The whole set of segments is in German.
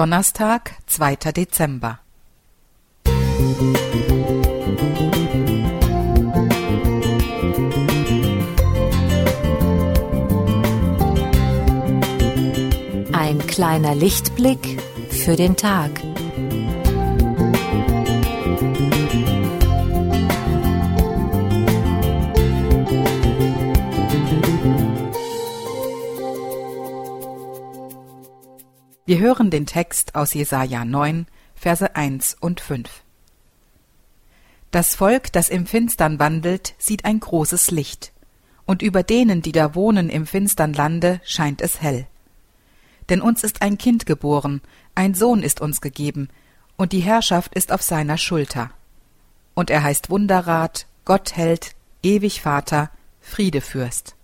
Donnerstag, 2. Dezember. Ein kleiner Lichtblick für den Tag. Wir hören den Text aus Jesaja 9, Verse 1 und 5. Das Volk, das im Finstern wandelt, sieht ein großes Licht, und über denen, die da wohnen im finstern Lande, scheint es hell. Denn uns ist ein Kind geboren, ein Sohn ist uns gegeben, und die Herrschaft ist auf seiner Schulter. Und er heißt Wunderrat, Gottheld, ewig Vater, Friedefürst.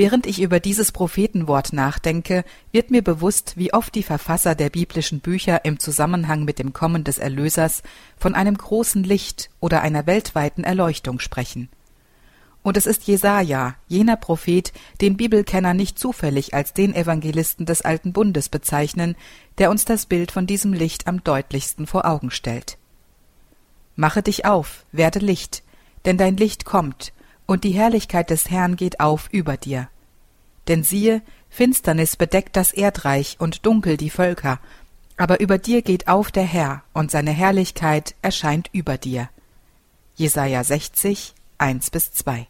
Während ich über dieses Prophetenwort nachdenke, wird mir bewusst, wie oft die Verfasser der biblischen Bücher im Zusammenhang mit dem Kommen des Erlösers von einem großen Licht oder einer weltweiten Erleuchtung sprechen. Und es ist Jesaja, jener Prophet, den Bibelkenner nicht zufällig als den Evangelisten des Alten Bundes bezeichnen, der uns das Bild von diesem Licht am deutlichsten vor Augen stellt. Mache dich auf, werde Licht, denn dein Licht kommt, und die Herrlichkeit des Herrn geht auf über dir. Denn siehe, Finsternis bedeckt das Erdreich und dunkel die Völker, aber über dir geht auf der Herr, und seine Herrlichkeit erscheint über dir. Jesaja 60, 1 bis 2.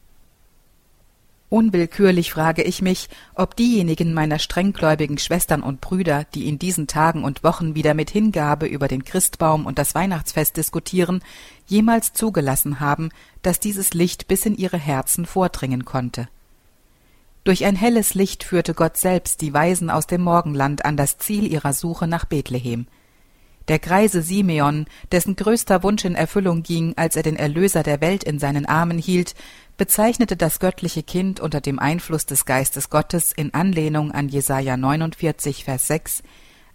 Unwillkürlich frage ich mich, ob diejenigen meiner strenggläubigen Schwestern und Brüder, die in diesen Tagen und Wochen wieder mit Hingabe über den Christbaum und das Weihnachtsfest diskutieren, jemals zugelassen haben, dass dieses Licht bis in ihre Herzen vordringen konnte. Durch ein helles Licht führte Gott selbst die Weisen aus dem Morgenland an das Ziel ihrer Suche nach Bethlehem. Der greise Simeon, dessen größter Wunsch in Erfüllung ging, als er den Erlöser der Welt in seinen Armen hielt, bezeichnete das göttliche Kind unter dem Einfluss des Geistes Gottes in Anlehnung an Jesaja 49, Vers 6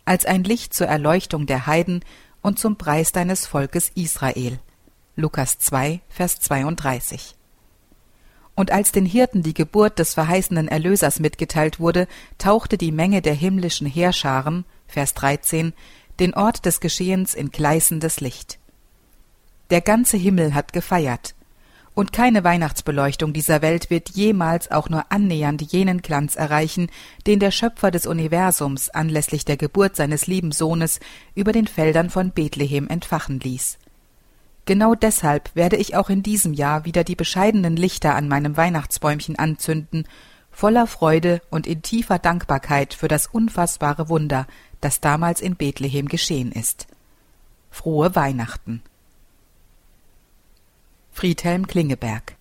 als ein Licht zur Erleuchtung der Heiden und zum Preis deines Volkes Israel. Lukas 2, Vers 32. Und als den Hirten die Geburt des verheißenen Erlösers mitgeteilt wurde, tauchte die Menge der himmlischen Heerscharen, Vers 13, den Ort des Geschehens in gleißendes Licht. Der ganze Himmel hat gefeiert, und keine Weihnachtsbeleuchtung dieser Welt wird jemals auch nur annähernd jenen Glanz erreichen, den der Schöpfer des Universums anlässlich der Geburt seines lieben Sohnes über den Feldern von Bethlehem entfachen ließ. Genau deshalb werde ich auch in diesem Jahr wieder die bescheidenen Lichter an meinem Weihnachtsbäumchen anzünden, voller Freude und in tiefer Dankbarkeit für das unfassbare Wunder, das damals in Bethlehem geschehen ist. Frohe Weihnachten. Friedhelm Klingeberg